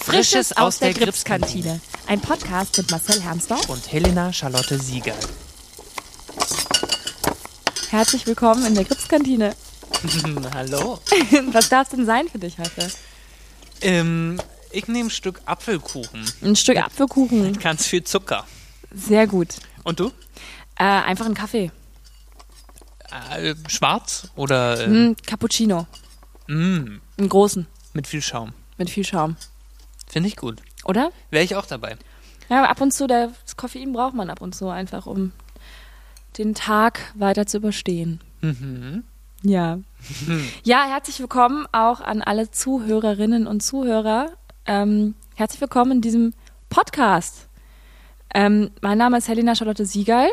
Frisches aus der Gripskantine. Ein Podcast mit Marcel Hermsdorf und Helena Charlotte Sieger. Herzlich willkommen in der Gripskantine. Hallo. Was darf es denn sein für dich heute? Ähm, ich nehme ein Stück Apfelkuchen. Ein Stück Apfelkuchen. Ganz viel Zucker. Sehr gut. Und du? Äh, einfach einen Kaffee. Äh, schwarz oder äh, Mm, Cappuccino. mm, Einen großen. mit viel Schaum? Mit viel Schaum. Finde ich gut. Oder? Wäre ich auch dabei. Ja, ab und zu, der, das Koffein braucht man ab und zu einfach, um den Tag weiter zu überstehen. Mhm. Ja. Ja, herzlich willkommen auch an alle Zuhörerinnen und Zuhörer. Ähm, herzlich willkommen in diesem Podcast. Ähm, mein Name ist Helena Charlotte Siegal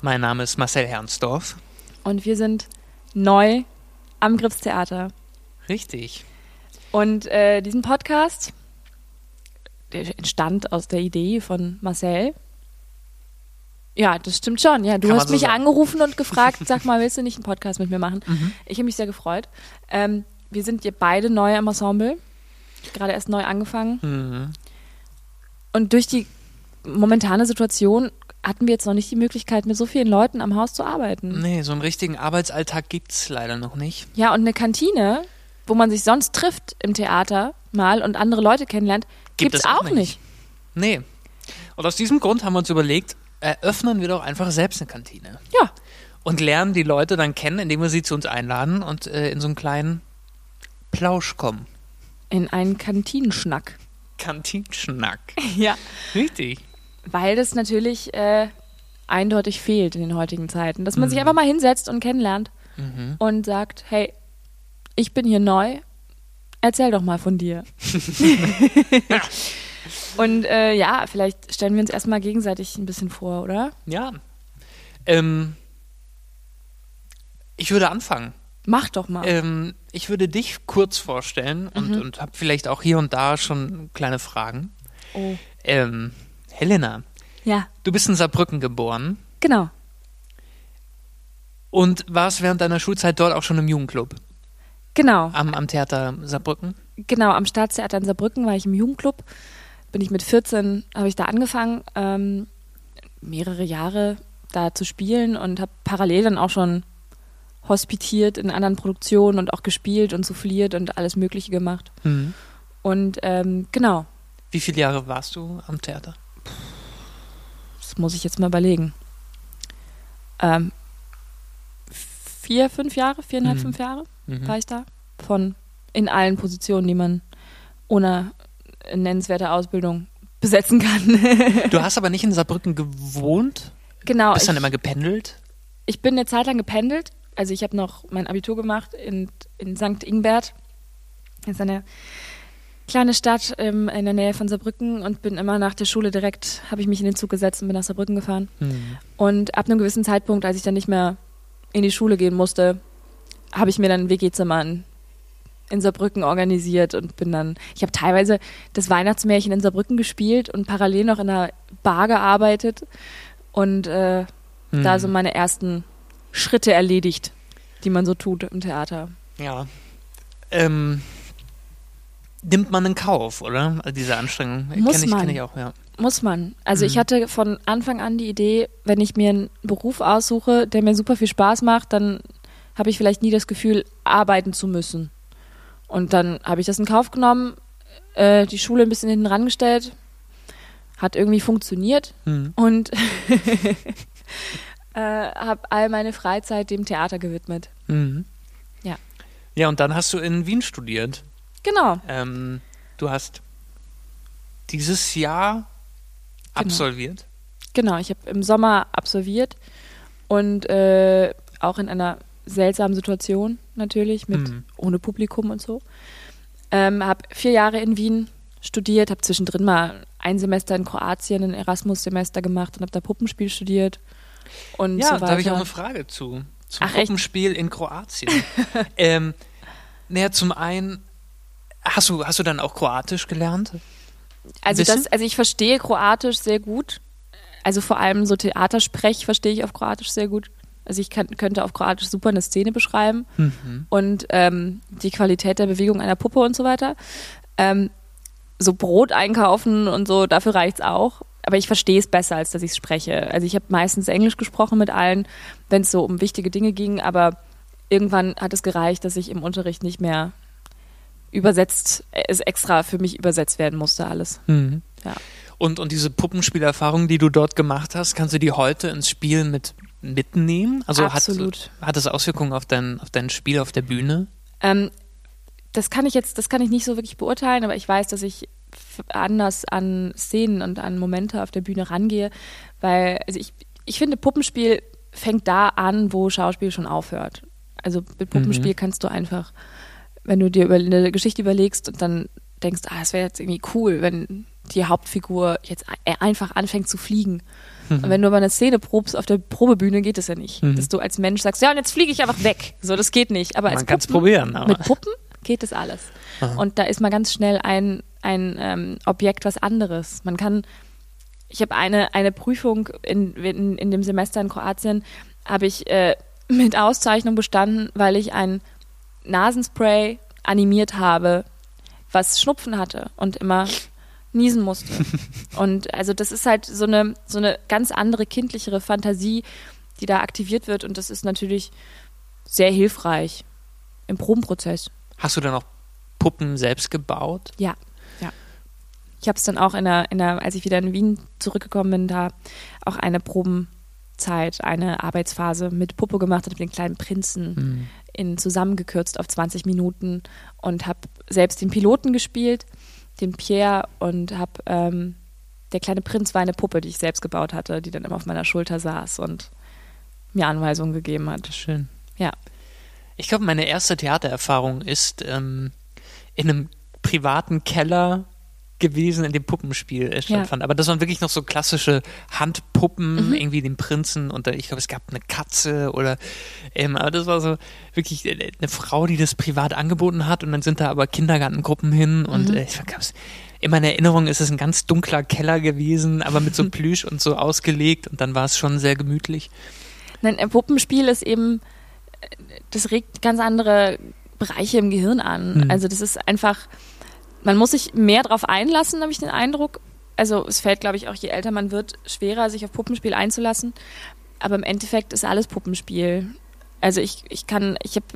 Mein Name ist Marcel Hernsdorf. und wir sind neu am Gripstheater. Richtig. Und äh, diesen Podcast, der entstand aus der Idee von Marcel. Ja, das stimmt schon. Ja, du Kann hast so mich sagen. angerufen und gefragt, sag mal, willst du nicht einen Podcast mit mir machen? Mhm. Ich habe mich sehr gefreut. Ähm, wir sind hier beide neu am Ensemble, gerade erst neu angefangen. Mhm. Und durch die momentane Situation hatten wir jetzt noch nicht die Möglichkeit, mit so vielen Leuten am Haus zu arbeiten. Nee, so einen richtigen Arbeitsalltag gibt's leider noch nicht. Ja, und eine Kantine, wo man sich sonst trifft im Theater mal und andere Leute kennenlernt, Gibt es auch auch nicht. nicht. Nee. Und aus diesem Grund haben wir uns überlegt, eröffnen wir doch einfach selbst eine Kantine. Ja, Und lernen die Leute dann kennen, indem wir sie zu uns einladen und äh, in so einen kleinen Plausch kommen. in einen Kantinenschnack. Kantinschnack. Ja. Richtig. Weil das natürlich äh, eindeutig fehlt in den heutigen Zeiten. Dass man sich Mhm. einfach mal hinsetzt und kennenlernt Mhm. und sagt, hey, ich bin hier neu, erzähl doch mal von dir. und äh, ja, vielleicht stellen wir uns erstmal gegenseitig ein bisschen vor, oder? Ja. Ähm, ich würde anfangen. Mach doch mal. Ähm, ich würde dich kurz vorstellen und, Mhm. und habe vielleicht auch hier und da schon kleine Fragen. oh. Ähm, Helena, Ja, du bist in Saarbrücken geboren genau. und warst während deiner Schulzeit dort auch schon im Jugendclub Genau. am, am Theater Saarbrücken. Genau, am Staatstheater in Saarbrücken war ich im Jugendclub. Bin ich mit 14, habe ich da angefangen, ähm, mehrere Jahre da zu spielen und habe parallel dann auch schon hospitiert in anderen Produktionen und auch gespielt und souffliert und alles Mögliche gemacht. Mhm. Und ähm, genau, Wie viele Jahre warst du am Theater? das muss ich jetzt mal überlegen. Ähm, vier, fünf Jahre, viereinhalb, Mhm. fünf Jahre Mhm. war ich da. Von in allen Positionen, die man ohne nennenswerte Ausbildung besetzen kann. Du hast aber nicht in Saarbrücken gewohnt? genau. Bist dann ich, immer gependelt? ich bin eine Zeit lang gependelt. Also ich habe noch mein Abitur gemacht in, in St. Ingbert. Das ist eine kleine Stadt ähm, in der Nähe von Saarbrücken und bin immer nach der Schule direkt, habe ich mich in den Zug gesetzt und bin nach Saarbrücken gefahren. Mhm. Und ab einem gewissen Zeitpunkt, als ich dann nicht mehr in die Schule gehen musste, habe ich mir dann ein WG-Zimmer in, in Saarbrücken organisiert und bin dann, ich habe teilweise das Weihnachtsmärchen in Saarbrücken gespielt und parallel noch in einer Bar gearbeitet und äh, Mhm. da so meine ersten Schritte erledigt, die man so tut im Theater. Ja. Ähm, nimmt man in Kauf, oder? Also diese Anstrengung. Muss kenn ich, man. Kenn ich auch, ja. Muss man. Also ich Mhm. hatte von Anfang an die Idee, wenn ich mir einen Beruf aussuche, der mir super viel Spaß macht, dann habe ich vielleicht nie das Gefühl, arbeiten zu müssen. Und dann habe ich das in Kauf genommen, äh, die Schule ein bisschen hinten rangestellt, hat irgendwie funktioniert Mhm. und äh, habe all meine Freizeit dem Theater gewidmet. Mhm. Ja. Ja, und dann hast du in Wien studiert. Genau. Ähm, du hast dieses Jahr Genau. absolviert. Genau, ich habe im Sommer absolviert und äh, auch in einer seltsamen Situation natürlich, mit Mhm. ohne Publikum und so. Ähm, habe vier Jahre in Wien studiert, habe zwischendrin mal ein Semester in Kroatien, ein Erasmus-Semester gemacht und habe da Puppenspiel studiert und Ja, so da habe ich auch eine Frage zu. Zum Ach, echt? Puppenspiel in Kroatien. ähm, naja, zum einen, hast du, hast du dann auch Kroatisch gelernt? Also, das, also ich verstehe Kroatisch sehr gut. Also vor allem so Theatersprech verstehe ich auf Kroatisch sehr gut. Also ich kann, könnte auf Kroatisch super eine Szene beschreiben. Mhm. und ähm, die Qualität der Bewegung einer Puppe und so weiter. Ähm, so Brot einkaufen und so, dafür reicht's auch. Aber ich verstehe es besser, als dass ich es spreche. Also ich habe meistens Englisch gesprochen mit allen, wenn es so um wichtige Dinge ging, aber irgendwann hat es gereicht, dass ich im Unterricht nicht mehr übersetzt, es extra für mich übersetzt werden musste, alles. Mhm. Ja. Und, und diese Puppenspielerfahrung, die du dort gemacht hast, kannst du die heute ins Spiel mit mitnehmen? Also Absolut. Hat, hat das Auswirkungen auf dein, auf dein Spiel auf der Bühne? Ähm, das kann ich jetzt, das kann ich nicht so wirklich beurteilen, aber ich weiß, dass ich anders an Szenen und an Momente auf der Bühne rangehe, weil, also ich, ich finde, Puppenspiel fängt da an, wo Schauspiel schon aufhört. Also mit Puppenspiel kannst du einfach, wenn du dir über eine Geschichte überlegst und dann denkst, ah, es wäre jetzt irgendwie cool, wenn die Hauptfigur jetzt ein- einfach anfängt zu fliegen. Und wenn du aber eine Szene probst auf der Probebühne, geht das ja nicht. Dass du als Mensch sagst, ja, und jetzt fliege ich einfach weg. So, das geht nicht. Aber Man kann's Puppen- probieren, aber- Mit Puppen geht das alles. Und da ist mal ganz schnell ein, ein ähm, Objekt was anderes. Man kann, ich habe eine, eine Prüfung in, in, in dem Semester in Kroatien, habe ich äh, mit Auszeichnung bestanden, weil ich ein Nasenspray animiert habe, was Schnupfen hatte und immer niesen musste. und also das ist halt so eine, so eine ganz andere kindlichere Fantasie, die da aktiviert wird und das ist natürlich sehr hilfreich im Probenprozess. Hast du dann auch Puppen selbst gebaut? Ja, ja. Ich habe es dann auch in der, in der, als ich wieder in Wien zurückgekommen bin, da auch eine Probenzeit, eine Arbeitsphase mit Puppe gemacht, habe den kleinen Prinzen in zusammengekürzt auf 20 Minuten und habe selbst den Piloten gespielt, den Pierre und habe ähm, der kleine Prinz war eine Puppe, die ich selbst gebaut hatte, die dann immer auf meiner Schulter saß und mir Anweisungen gegeben hat. Schön. Ja. Ich glaube, meine erste Theatererfahrung ist ähm, in einem privaten Keller gewesen, in dem Puppenspiel äh, stattfand. Aber das waren wirklich noch so klassische Handpuppen, Mhm. irgendwie den Prinzen und äh, ich glaube, es gab eine Katze oder ähm, aber das war so wirklich äh, eine Frau, die das privat angeboten hat und dann sind da aber Kindergartengruppen hin und Mhm. äh, ich gab's in meiner Erinnerung ist es ein ganz dunkler Keller gewesen, aber mit so Plüsch und so ausgelegt und dann war es schon sehr gemütlich. Nein, ein Puppenspiel ist eben, äh, das regt ganz andere Bereiche im Gehirn an. Mhm. Also das ist einfach, man muss sich mehr drauf einlassen, habe ich den Eindruck. Also es fällt, glaube ich, auch je älter man wird, schwerer, sich auf Puppenspiel einzulassen. Aber im Endeffekt ist alles Puppenspiel. Also ich, ich kann, ich habe,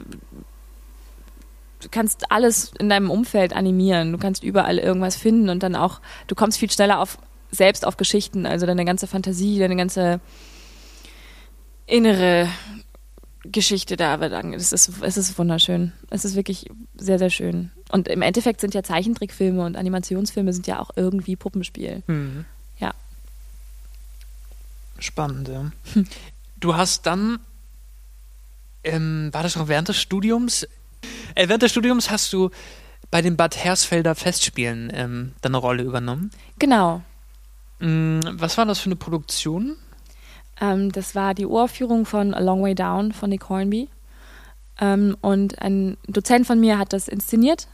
du kannst alles in deinem Umfeld animieren. Du kannst überall irgendwas finden und dann auch, du kommst viel schneller auf selbst auf Geschichten. Also deine ganze Fantasie, deine ganze innere Geschichte da wird an. Es ist, es ist wunderschön. Es ist wirklich sehr, sehr schön. Und im Endeffekt sind ja Zeichentrickfilme und Animationsfilme sind ja auch irgendwie Puppenspiel. Ja. Spannend, ja. Du hast dann, ähm, war das noch während des Studiums? Äh, während des Studiums hast du bei den Bad Hersfelder Festspielen ähm, dann eine Rolle übernommen. Genau. Mm, was war das für eine Produktion? Ähm, das war die Uraufführung von A Long Way Down von Nick Hornby. Ähm, und ein Dozent von mir hat das inszeniert.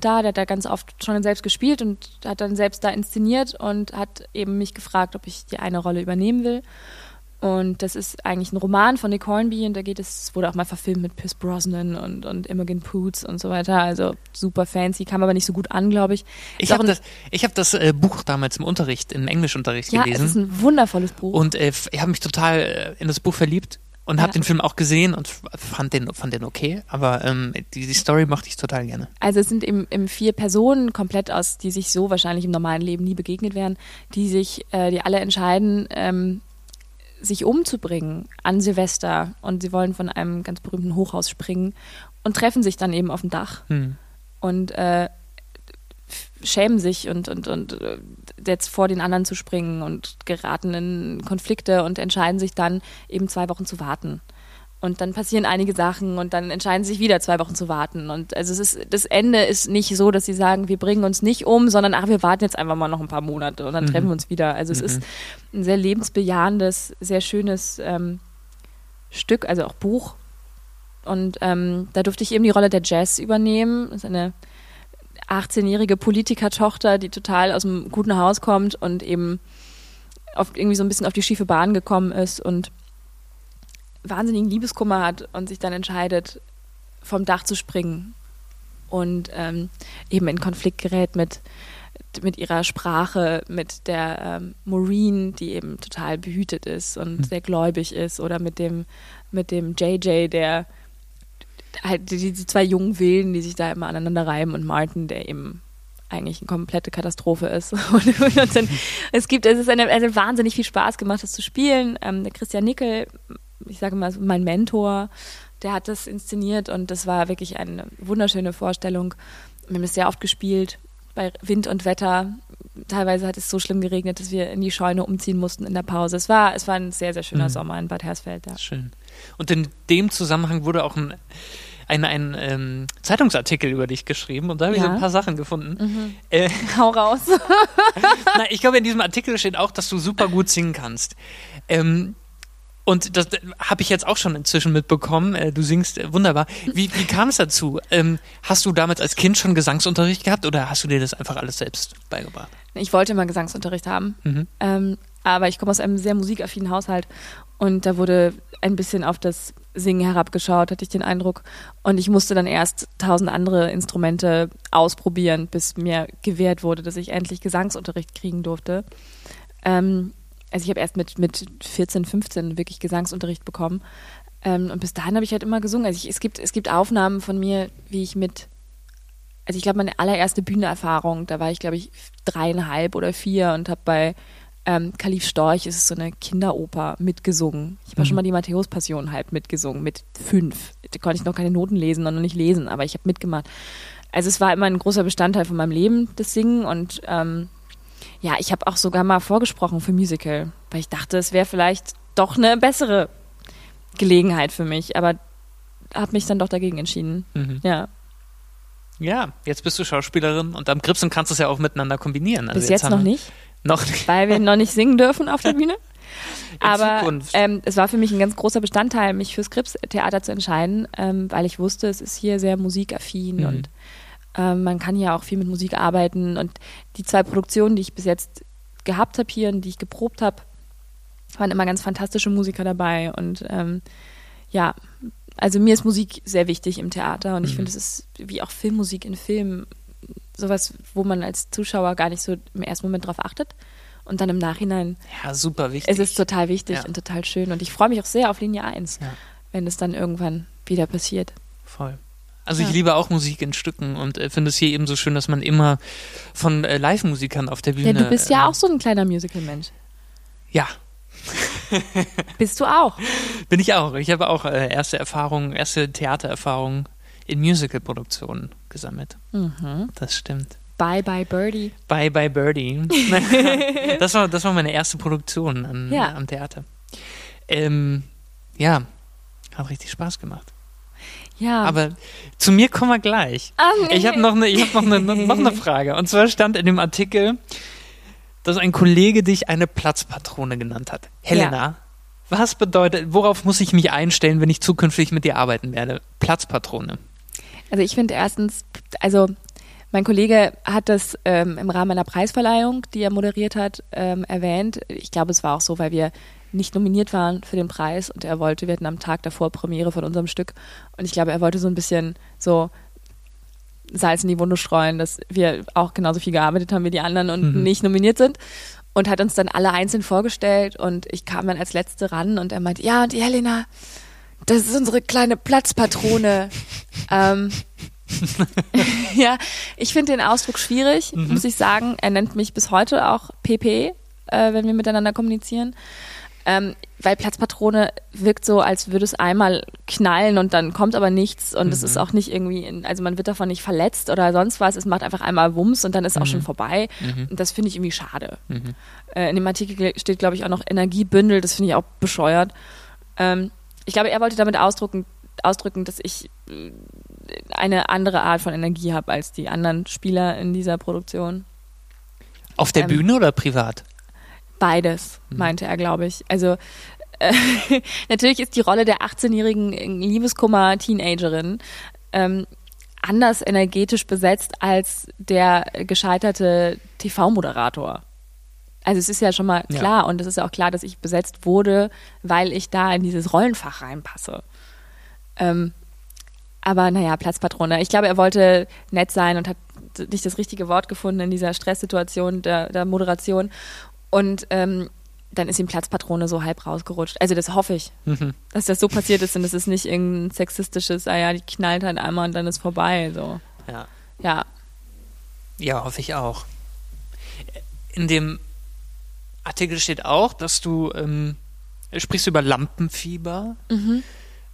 Da, der hat da ganz oft schon selbst gespielt und hat dann selbst da inszeniert und hat eben mich gefragt, ob ich die eine Rolle übernehmen will. Und das ist eigentlich ein Roman von Nick Hornby und da geht es, es wurde auch mal verfilmt mit Pierce Brosnan und, und Imogen Poots und so weiter. Also super fancy, kam aber nicht so gut an, glaube ich. Ich habe das, ich hab das äh, Buch damals im Unterricht, im Englischunterricht Ja, gelesen. es ist ein wundervolles Buch. und äh, ich habe mich total äh, in das Buch verliebt und habe Ja. den Film auch gesehen und fand den, fand den okay. Aber ähm, die, die Story mochte ich total gerne. Also es sind eben, eben vier Personen komplett aus, die sich so wahrscheinlich im normalen Leben nie begegnet wären, die sich, äh, die alle entscheiden, ähm, sich umzubringen an Silvester und sie wollen von einem ganz berühmten Hochhaus springen und treffen sich dann eben auf dem Dach Hm. und äh, schämen sich und, und, und äh, jetzt vor den anderen zu springen und geraten in Konflikte und entscheiden sich dann eben zwei Wochen zu warten. Und dann passieren einige Sachen und dann entscheiden sie sich wieder zwei Wochen zu warten. Und also es ist, das Ende ist nicht so, dass sie sagen, wir bringen uns nicht um, sondern ach, wir warten jetzt einfach mal noch ein paar Monate und dann treffen wir uns wieder. Also es ist ein sehr lebensbejahendes, sehr schönes ähm, Stück, also auch Buch. Und ähm, da durfte ich eben die Rolle der Jazz übernehmen. Das ist eine 18-jährige Politikertochter, die total aus einem guten Haus kommt und eben auf, irgendwie so ein bisschen auf die schiefe Bahn gekommen ist und wahnsinnigen Liebeskummer hat und sich dann entscheidet, vom Dach zu springen und ähm, eben in Konflikt gerät mit mit ihrer Sprache, mit der ähm, Maureen, die eben total behütet ist und Mhm. sehr gläubig ist, oder mit dem, mit dem JJ, der halt die- diese zwei jungen Wilden, die sich da immer aneinander reiben und Martin, der eben eigentlich eine komplette Katastrophe ist. Und, und dann, es gibt, es ist eine, also wahnsinnig viel Spaß gemacht, das zu spielen. Ähm, der Christian Nickel, ich sage mal, mein Mentor, der hat das inszeniert und das war wirklich eine wunderschöne Vorstellung. Wir haben es sehr oft gespielt bei Wind und Wetter. Teilweise hat es so schlimm geregnet, dass wir in die Scheune umziehen mussten in der Pause. Es war, es war ein sehr, sehr schöner Mhm. Sommer in Bad Hersfeld. Ja. Schön. Und in dem Zusammenhang wurde auch ein, ein, ein ähm, Zeitungsartikel über dich geschrieben und da habe ich Ja. so ein paar Sachen gefunden. Äh, Hau raus. na, ich glaube, in diesem Artikel steht auch, dass du super gut singen kannst. Ähm, und das habe ich jetzt auch schon inzwischen mitbekommen. Äh, du singst äh, wunderbar. Wie, wie kam es dazu? Ähm, hast du damals als Kind schon Gesangsunterricht gehabt oder hast du dir das einfach alles selbst beigebracht? Ich wollte mal Gesangsunterricht haben, Mhm. ähm, aber ich komme aus einem sehr musikaffinen Haushalt und da wurde ein bisschen auf das Singen herabgeschaut, hatte ich den Eindruck. Und ich musste dann erst tausend andere Instrumente ausprobieren, bis mir gewährt wurde, dass ich endlich Gesangsunterricht kriegen durfte. Ähm, also ich habe erst mit, mit 14, 15 wirklich Gesangsunterricht bekommen. Ähm, und bis dahin habe ich halt immer gesungen. Also ich, es, gibt, es gibt Aufnahmen von mir, wie ich mit also ich glaube, meine allererste Bühnenerfahrung, da war ich, glaube ich, dreieinhalb oder vier und habe bei ähm, Kalif Storch, es ist so eine Kinderoper, mitgesungen. Ich habe Mhm. schon mal die Matthäus-Passion halb mitgesungen, mit fünf. Da konnte ich noch keine Noten lesen und noch nicht lesen, aber ich habe mitgemacht. Also es war immer ein großer Bestandteil von meinem Leben, das Singen und ähm, ja, ich habe auch sogar mal vorgesprochen für Musical, weil ich dachte, es wäre vielleicht doch eine bessere Gelegenheit für mich, aber habe mich dann doch dagegen entschieden. Mhm. Ja, Ja, jetzt bist du Schauspielerin und am Gripsen kannst du es ja auch miteinander kombinieren. Also bis jetzt haben noch nicht. Noch nicht. weil wir noch nicht singen dürfen auf der Bühne. Aber ähm, es war für mich ein ganz großer Bestandteil, mich fürs Krips-Theater zu entscheiden, ähm, weil ich wusste, es ist hier sehr musikaffin Mhm. und ähm, man kann hier auch viel mit Musik arbeiten. Und die zwei Produktionen, die ich bis jetzt gehabt habe hier und die ich geprobt habe, waren immer ganz fantastische Musiker dabei. Und ähm, ja, also mir ist Musik sehr wichtig im Theater und ich Mhm. finde, es ist wie auch Filmmusik in Filmen sowas, wo man als Zuschauer gar nicht so im ersten Moment drauf achtet und dann im Nachhinein Ja, super wichtig. es ist total wichtig Ja. und total schön und ich freue mich auch sehr auf Linie 1, Ja. wenn es dann irgendwann wieder passiert. Voll. Also ich Ja. liebe auch Musik in Stücken und äh, finde es hier eben so schön, dass man immer von äh, Live-Musikern auf der Bühne. Ja, du bist ja äh, auch so ein kleiner Musical-Mensch. Ja, Bist du auch? bin ich auch. Ich habe auch äh, erste Erfahrungen, erste Theatererfahrungen in Musical-Produktionen gesammelt. Mhm. Das stimmt. Bye bye Birdie. Bye Bye Birdie. das, war, das war meine erste Produktion an, Ja. am Theater. Ähm, ja, hat richtig Spaß gemacht. Ja. Aber zu mir kommen wir gleich. Ah, nee. Ich habe noch eine, habe noch eine, noch eine Frage. Und zwar stand in dem Artikel, dass ein Kollege dich eine Platzpatrone genannt hat. Helena, was bedeutet, worauf muss ich mich einstellen, wenn ich zukünftig mit dir arbeiten werde? Platzpatrone. Also ich finde erstens, also mein Kollege hat das ähm, im Rahmen einer Preisverleihung, die er moderiert hat, ähm, erwähnt. Ich glaube, es war auch so, weil wir nicht nominiert waren für den Preis und er wollte, wir hatten am Tag davor Premiere von unserem Stück und ich glaube, er wollte so ein bisschen so Salz in die Wunde streuen, dass wir auch genauso viel gearbeitet haben wie die anderen und Mhm. nicht nominiert sind und hat uns dann alle einzeln vorgestellt und ich kam dann als Letzte ran und er meinte, ja und die Helena, das ist unsere kleine Platzpatrone. ähm, ja, ich finde den Ausdruck schwierig, Mhm. muss ich sagen. Er nennt mich bis heute auch PP, äh, wenn wir miteinander kommunizieren. Ähm, weil Platzpatrone wirkt so, als würde es einmal knallen und dann kommt aber nichts und es Mhm. ist auch nicht irgendwie, in, also man wird davon nicht verletzt oder sonst was. Es macht einfach einmal Wumms und dann ist auch schon vorbei. Mhm. Und das finde ich irgendwie schade. Mhm. Äh, in dem Artikel steht, glaube ich, auch noch Energiebündel. Das finde ich auch bescheuert. Ähm, ich glaube, er wollte damit ausdrücken, ausdrücken, dass ich äh, eine andere Art von Energie habe als die anderen Spieler in dieser Produktion. Auf der Ähm, Bühne oder privat? Beides, Mhm. meinte er, glaube ich. Also äh, natürlich ist die Rolle der 18-jährigen Liebeskummer-Teenagerin ähm, anders energetisch besetzt als der gescheiterte TV-Moderator. Also es ist ja schon mal Ja. klar und es ist ja auch klar, dass ich besetzt wurde, weil ich da in dieses Rollenfach reinpasse. Ähm, aber naja, Platzpatrone. Ich glaube, er wollte nett sein und hat nicht das richtige Wort gefunden in dieser Stresssituation der, der Moderation. Und ähm, dann ist ihm Platzpatrone so halb rausgerutscht. Also das hoffe ich, Mhm. dass das so passiert ist und das ist nicht irgendein sexistisches, ah ja, die knallt halt einmal und dann ist vorbei. So. Ja. Ja. Ja, hoffe ich auch. In dem Artikel steht auch, dass du ähm, sprichst über Lampenfieber.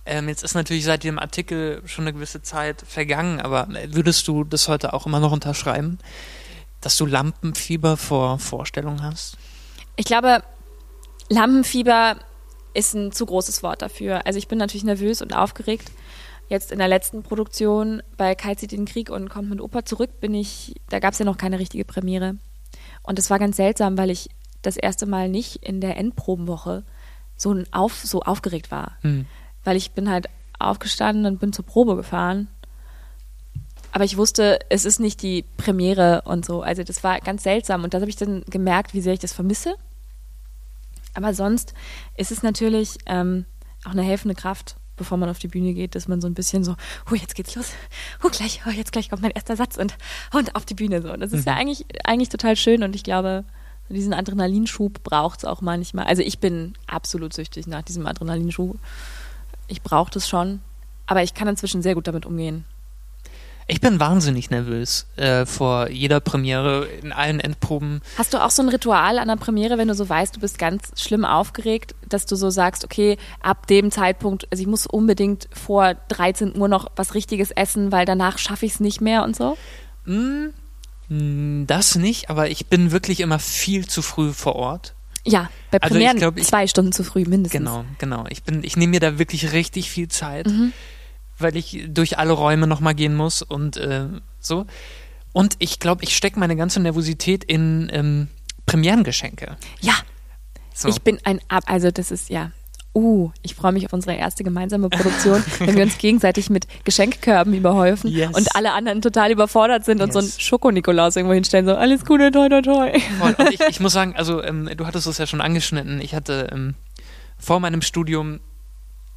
Ähm, jetzt ist natürlich seit dem Artikel schon eine gewisse Zeit vergangen, aber würdest du das heute auch immer noch unterschreiben, dass du Lampenfieber vor Vorstellungen hast? Ich glaube, Lampenfieber ist ein zu großes Wort dafür. Also ich bin natürlich nervös und aufgeregt. Jetzt in der letzten Produktion bei Kai zieht in den Krieg und kommt mit Opa zurück, bin ich, da gab es ja noch keine richtige Premiere. Und es war ganz seltsam, weil ich das erste Mal nicht in der Endprobenwoche so, auf, so aufgeregt war. Hm. Weil ich bin halt aufgestanden und bin zur Probe gefahren. Aber ich wusste, es ist nicht die Premiere und so. Also das war ganz seltsam. Und da habe ich dann gemerkt, wie sehr ich das vermisse. Aber sonst ist es natürlich ähm, auch eine helfende Kraft, bevor man auf die Bühne geht, dass man so ein bisschen so, oh, jetzt geht's los, oh, gleich, oh, jetzt gleich kommt mein erster Satz und, und auf die Bühne so. Und das ist ja eigentlich, eigentlich total schön und ich glaube, diesen Adrenalinschub braucht es auch manchmal. Also ich bin absolut süchtig nach diesem Adrenalinschub. Ich brauche das schon, aber ich kann inzwischen sehr gut damit umgehen. Ich bin wahnsinnig nervös äh, vor jeder Premiere in allen Endproben. Hast du auch so ein Ritual an der Premiere, wenn du so weißt, du bist ganz schlimm aufgeregt, dass du so sagst, okay, ab dem Zeitpunkt, also ich muss unbedingt vor 13 Uhr noch was Richtiges essen, weil danach schaffe ich es nicht mehr und so? Hm, hm, das nicht, aber ich bin wirklich immer viel zu früh vor Ort. Ja, bei Also ich Premieren glaub, ich- zwei Stunden zu früh mindestens. Genau, genau. Ich bin, ich nehme mir da wirklich richtig viel Zeit, Mhm. Weil ich durch alle Räume nochmal gehen muss und äh, so. Und ich glaube, ich stecke meine ganze Nervosität in ähm, Premierengeschenke. Ja, So. ich bin ein Ab, also das ist ja. Uh, ich freue mich auf unsere erste gemeinsame Produktion, wenn wir uns gegenseitig mit Geschenkkörben überhäufen Yes. und alle anderen total überfordert sind und so einen Yes. Schoko-Nikolaus irgendwo hinstellen, so alles Gute, toi, toi, toi. Und ich, ich muss sagen, also ähm, du hattest es ja schon angeschnitten. Ich hatte ähm, vor meinem Studium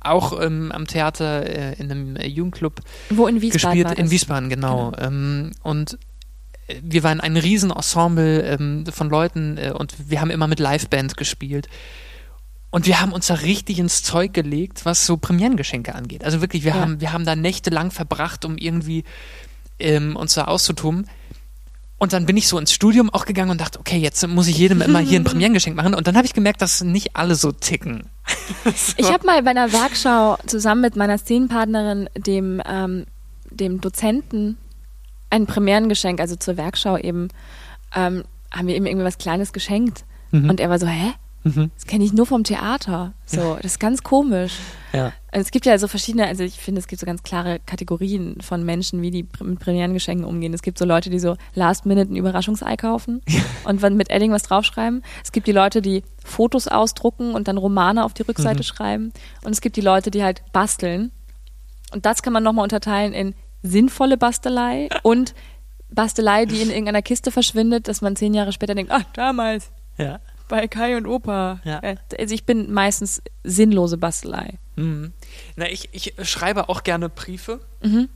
auch ähm, am Theater äh, in einem äh, Jugendclub Wo in Wiesbaden gespielt. In? Wiesbaden, genau. Ähm, und äh, wir waren ein Riesenensemble ähm, von Leuten äh, und wir haben immer mit Liveband gespielt. Und wir haben uns da richtig ins Zeug gelegt, was so Premierengeschenke angeht. Also wirklich, wir, Ja. haben, wir haben da nächtelang verbracht, um irgendwie ähm, uns da auszutoben. Und dann bin ich so ins Studium auch gegangen und dachte, okay, jetzt muss ich jedem immer hier ein Premierengeschenk machen. Und dann habe ich gemerkt, dass nicht alle so ticken. Ich habe mal bei einer Werkschau zusammen mit meiner Szenenpartnerin, dem, ähm, dem Dozenten, ein Premierengeschenk, also zur Werkschau eben, ähm, haben wir ihm irgendwie was Kleines geschenkt. Mhm. Und er war so, hä? Mhm. Das kenne ich nur vom Theater. So, das ist ganz komisch. Ja. Also es gibt ja so verschiedene, also ich finde, es gibt so ganz klare Kategorien von Menschen, wie die mit Premierengeschenken umgehen. Es gibt so Leute, die so last minute ein Überraschungsei kaufen und mit Edding was draufschreiben. Es gibt die Leute, die Fotos ausdrucken und dann Romane auf die Rückseite Mhm. schreiben. Und es gibt die Leute, die halt basteln. Und das kann man nochmal unterteilen in sinnvolle Bastelei und Bastelei, die in irgendeiner Kiste verschwindet, dass man zehn Jahre später denkt, ah, damals Ja. Bei Kai und Opa. Ja. Äh, Also ich bin meistens sinnlose Bastelei. Mhm. Na, ich, ich schreibe auch gerne Briefe. Mhm.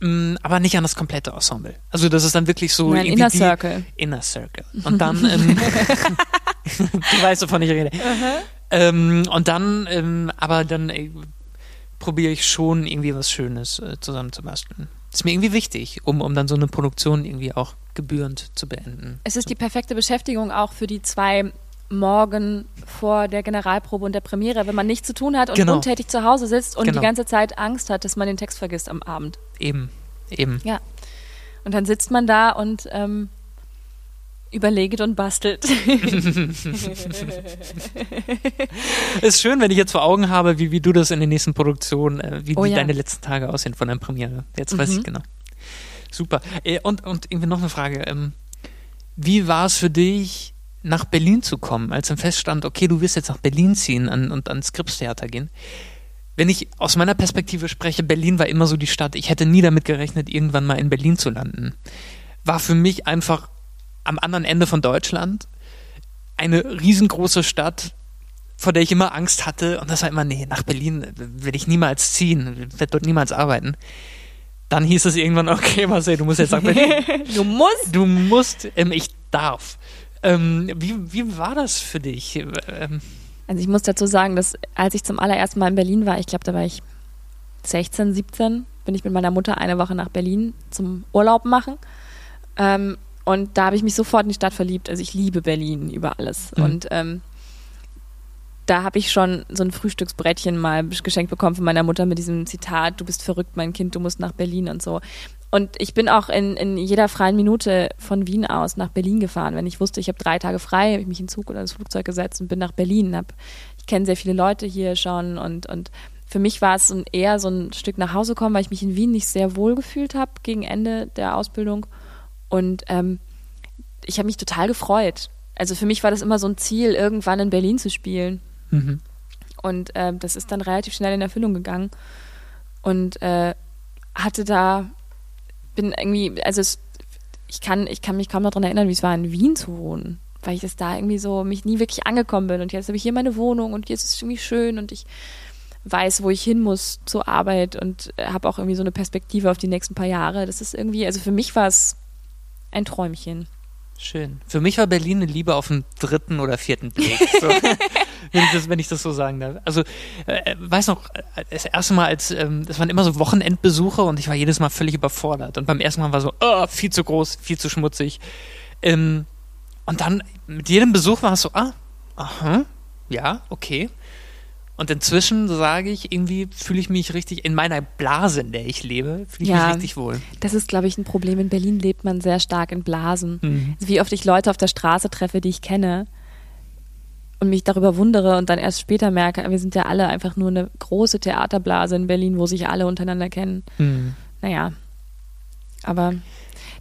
Mm, Aber nicht an das komplette Ensemble. Also das ist dann wirklich so Nein, Inner Circle. Inner Circle. Und dann, ähm, du weißt, wovon ich rede. Ähm, und dann, ähm, aber dann äh, probiere ich schon irgendwie was Schönes äh, zusammenzubasteln. Das ist mir irgendwie wichtig, um, um dann so eine Produktion irgendwie auch gebührend zu beenden. Es ist die perfekte Beschäftigung auch für die zwei Morgen vor der Generalprobe und der Premiere, wenn man nichts zu tun hat und Genau. untätig zu Hause sitzt und Genau. die ganze Zeit Angst hat, dass man den Text vergisst am Abend. Eben, eben. Ja. Und dann sitzt man da und ähm, überlegt und bastelt. Ist schön, wenn ich jetzt vor Augen habe, wie, wie du das in den nächsten Produktionen, äh, wie, Oh wie ja. deine letzten Tage aussehen von der Premiere. Jetzt weiß Mhm. ich genau. Super. Äh, und, und irgendwie noch eine Frage. Ähm, wie war es für dich, nach Berlin zu kommen, als dann feststand, okay, du wirst jetzt nach Berlin ziehen und ans Skripstheater gehen? Wenn ich aus meiner Perspektive spreche, Berlin war immer so die Stadt. Ich hätte nie damit gerechnet, irgendwann mal in Berlin zu landen. War für mich einfach am anderen Ende von Deutschland eine riesengroße Stadt, vor der ich immer Angst hatte. Und das war immer, nee, nach Berlin will ich niemals ziehen, werde dort niemals arbeiten. Dann hieß es irgendwann, okay, Marcel, du musst jetzt nach Berlin. du musst. Du musst, ähm, ich darf. Ähm, wie, wie war das für dich? Ähm, also ich muss dazu sagen, dass als ich zum allerersten Mal in Berlin war, ich glaube, da war ich 16, 17, bin ich mit meiner Mutter eine Woche nach Berlin zum Urlaub machen. Ähm, und da habe ich mich sofort in die Stadt verliebt. Also ich liebe Berlin über alles. Mhm. Und ähm, da habe ich schon so ein Frühstücksbrettchen mal geschenkt bekommen von meiner Mutter mit diesem Zitat, du bist verrückt, mein Kind, du musst nach Berlin und so. Und ich bin auch in, in jeder freien Minute von Wien aus nach Berlin gefahren. Wenn ich wusste, ich habe drei Tage frei, habe ich mich in Zug oder ins Flugzeug gesetzt und bin nach Berlin. Hab, ich kenne sehr viele Leute hier schon und, und für mich war es so eher so ein Stück nach Hause kommen, weil ich mich in Wien nicht sehr wohl gefühlt habe gegen Ende der Ausbildung. Und ähm, ich habe mich total gefreut. Also für mich war das immer so ein Ziel, irgendwann in Berlin zu spielen. Mhm. Und äh, das ist dann relativ schnell in Erfüllung gegangen. Und äh, hatte da, bin irgendwie, also es, ich kann, ich kann mich kaum noch daran erinnern, wie es war, in Wien zu wohnen. Weil ich das da irgendwie so, mich nie wirklich angekommen bin. Und jetzt habe ich hier meine Wohnung und jetzt ist es irgendwie schön und ich weiß, wo ich hin muss zur Arbeit und habe auch irgendwie so eine Perspektive auf die nächsten paar Jahre. Das ist irgendwie, also für mich war es ein Träumchen. Schön. Für mich war Berlin eine Liebe auf dem dritten oder vierten Blick. So. wenn, ich das, wenn ich das so sagen darf. Also, äh, weiß noch, äh, das erste Mal, als, ähm, das waren immer so Wochenendbesuche und ich war jedes Mal völlig überfordert. Und beim ersten Mal war so, oh, viel zu groß, viel zu schmutzig. Ähm, und dann mit jedem Besuch war es so, ah, aha, ja, okay. Und inzwischen sage ich, irgendwie fühle ich mich richtig in meiner Blase, in der ich lebe, fühle ich ja, mich richtig wohl. Das ist, glaube ich, ein Problem. In Berlin lebt man sehr stark in Blasen. Mhm. Wie oft ich Leute auf der Straße treffe, die ich kenne und mich darüber wundere und dann erst später merke, wir sind ja alle einfach nur eine große Theaterblase in Berlin, wo sich alle untereinander kennen. Mhm. Naja. Aber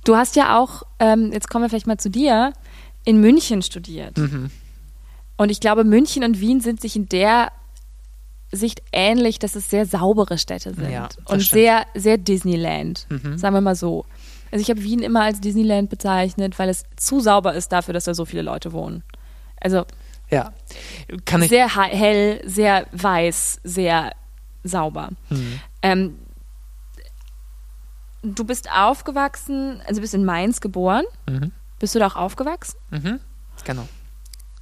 du hast ja auch, ähm, jetzt kommen wir vielleicht mal zu dir, in München studiert. Mhm. Und ich glaube, München und Wien sind sich in der Sicht ähnlich, dass es sehr saubere Städte sind ja, und stimmt. sehr, sehr Disneyland, mhm. sagen wir mal so. Also ich habe Wien immer als Disneyland bezeichnet, weil es zu sauber ist dafür, dass da so viele Leute wohnen. Also ja, kann ich sehr hell, sehr weiß, sehr sauber. Mhm. Ähm, du bist aufgewachsen, also bist in Mainz geboren. Mhm. Bist du da auch aufgewachsen? Mhm. Genau.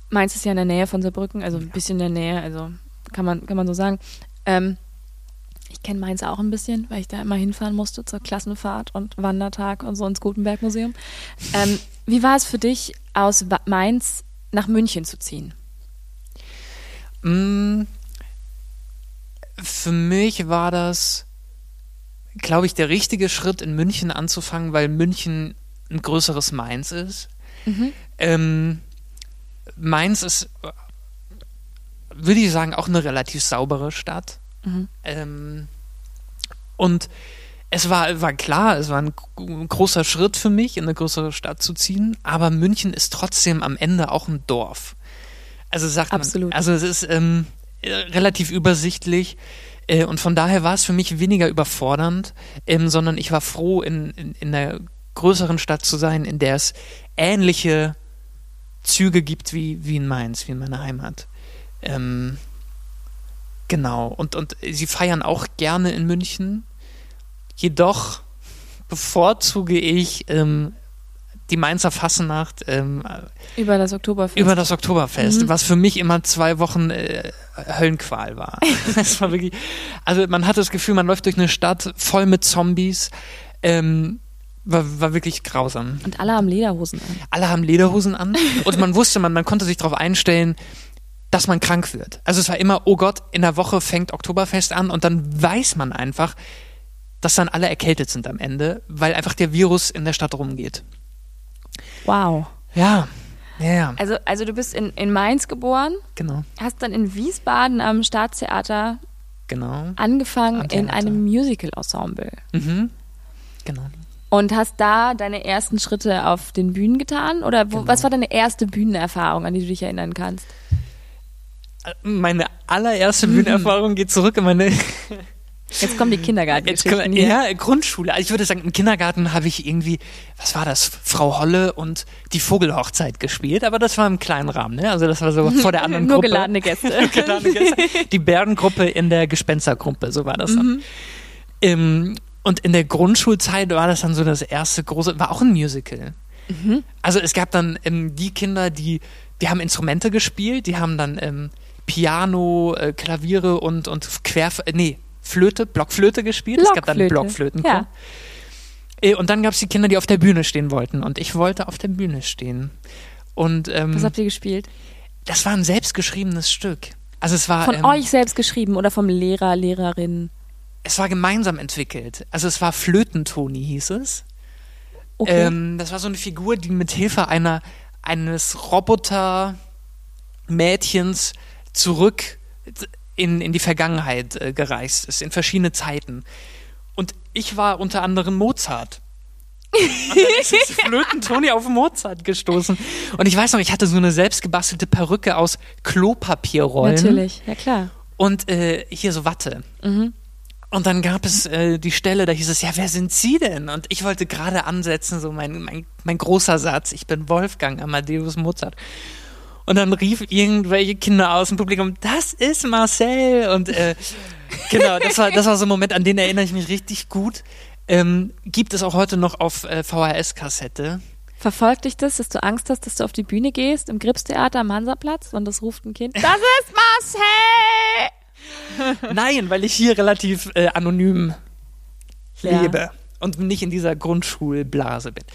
Mainz ist ja in der Nähe von Saarbrücken, also ein bisschen in der Nähe, also kann man, kann man so sagen. Ähm, ich kenne Mainz auch ein bisschen, weil ich da immer hinfahren musste zur Klassenfahrt und Wandertag und so ins Gutenberg-Museum. Ähm, wie war es für dich, aus Mainz nach München zu ziehen? Mm, für mich war das, glaube ich, der richtige Schritt, in München anzufangen, weil München ein größeres Mainz ist. Mhm. Ähm, Mainz ist würde ich sagen, auch eine relativ saubere Stadt. Mhm. Ähm, und es war, war klar, es war ein, ein, großer Schritt für mich, in eine größere Stadt zu ziehen, aber München ist trotzdem am Ende auch ein Dorf. Also sagt Absolut. man, also es ist ähm, relativ übersichtlich äh, und von daher war es für mich weniger überfordernd, ähm, sondern ich war froh, in, in, in einer größeren Stadt zu sein, in der es ähnliche Züge gibt wie, wie in Mainz, wie in meiner Heimat. Ähm, genau. Und, und sie feiern auch gerne in München. Jedoch bevorzuge ich ähm, die Mainzer Fassenacht ähm, über das Oktoberfest. Über das Oktoberfest, mhm. was für mich immer zwei Wochen äh, Höllenqual war. das war wirklich, also man hat das Gefühl, man läuft durch eine Stadt voll mit Zombies. Ähm, war, war wirklich grausam. Und alle haben Lederhosen an. Alle haben Lederhosen an. Und man wusste, man, man konnte sich darauf einstellen, dass man krank wird. Also es war immer, oh Gott, in der Woche fängt Oktoberfest an und dann weiß man einfach, dass dann alle erkältet sind am Ende, weil einfach der Virus in der Stadt rumgeht. Wow. Ja. Ja. Also, also du bist in, in Mainz geboren. Genau. Hast dann in Wiesbaden am Staatstheater genau. angefangen in einem Musical-Ensemble. Mhm. Genau. Und hast da deine ersten Schritte auf den Bühnen getan? Oder wo, genau. was war deine erste Bühnenerfahrung, an die du dich erinnern kannst? meine allererste mhm. Bühnenerfahrung geht zurück in meine. Jetzt kommen die Kindergartengeschichten. Ja, Grundschule. Also ich würde sagen, im Kindergarten habe ich irgendwie, was war das, Frau Holle und die Vogelhochzeit gespielt, aber das war im kleinen Rahmen, ne? Also das war so vor der anderen Nur Gruppe. geladene Gäste. geladene Gäste. Die Bärengruppe in der Gespenstergruppe, so war das dann. Mhm. Ähm, Und in der Grundschulzeit war das dann so das erste große, war auch ein Musical. Mhm. Also es gab dann ähm, die Kinder, die, die haben Instrumente gespielt, die haben dann ähm, Piano, äh, Klaviere und, und Quer, äh, nee, Flöte, Blockflöte gespielt. Es gab dann Blockflöte. Blockflöten. Ja. Äh, Und dann gab es die Kinder, die auf der Bühne stehen wollten. Und ich wollte auf der Bühne stehen. Und ähm, Was habt ihr gespielt? das war ein selbstgeschriebenes Stück. Also es war Von ähm, euch selbst geschrieben oder vom Lehrer, Lehrerin? es war gemeinsam entwickelt. Also es war Flötentoni hieß es. Okay. Ähm, das war so eine Figur, die mit Hilfe einer eines Roboter Mädchens zurück in, in die Vergangenheit äh, gereist ist, in verschiedene Zeiten. Und ich war unter anderem Mozart. Ist jetzt Flötentoni auf Mozart gestoßen. Und ich weiß noch, ich hatte so eine selbstgebastelte Perücke aus Klopapierrollen. Natürlich, ja klar. Und äh, hier so Watte. Mhm. Und dann gab es äh, die Stelle, da hieß es, ja, wer sind Sie denn? Und ich wollte gerade ansetzen, so mein, mein, mein großer Satz, ich bin Wolfgang Amadeus Mozart. Und dann rief irgendwelche Kinder aus dem Publikum, das ist Marcel. Und äh, genau, das war, das war so ein Moment, an den erinnere ich mich richtig gut. Ähm, gibt es auch heute noch auf äh, VHS-Kassette. Verfolgt dich das, dass du Angst hast, dass du auf die Bühne gehst im Gripstheater am Hansaplatz und das ruft ein Kind? Das ist Marcel! Nein, weil ich hier relativ äh, anonym Ja. lebe und nicht in dieser Grundschulblase bin.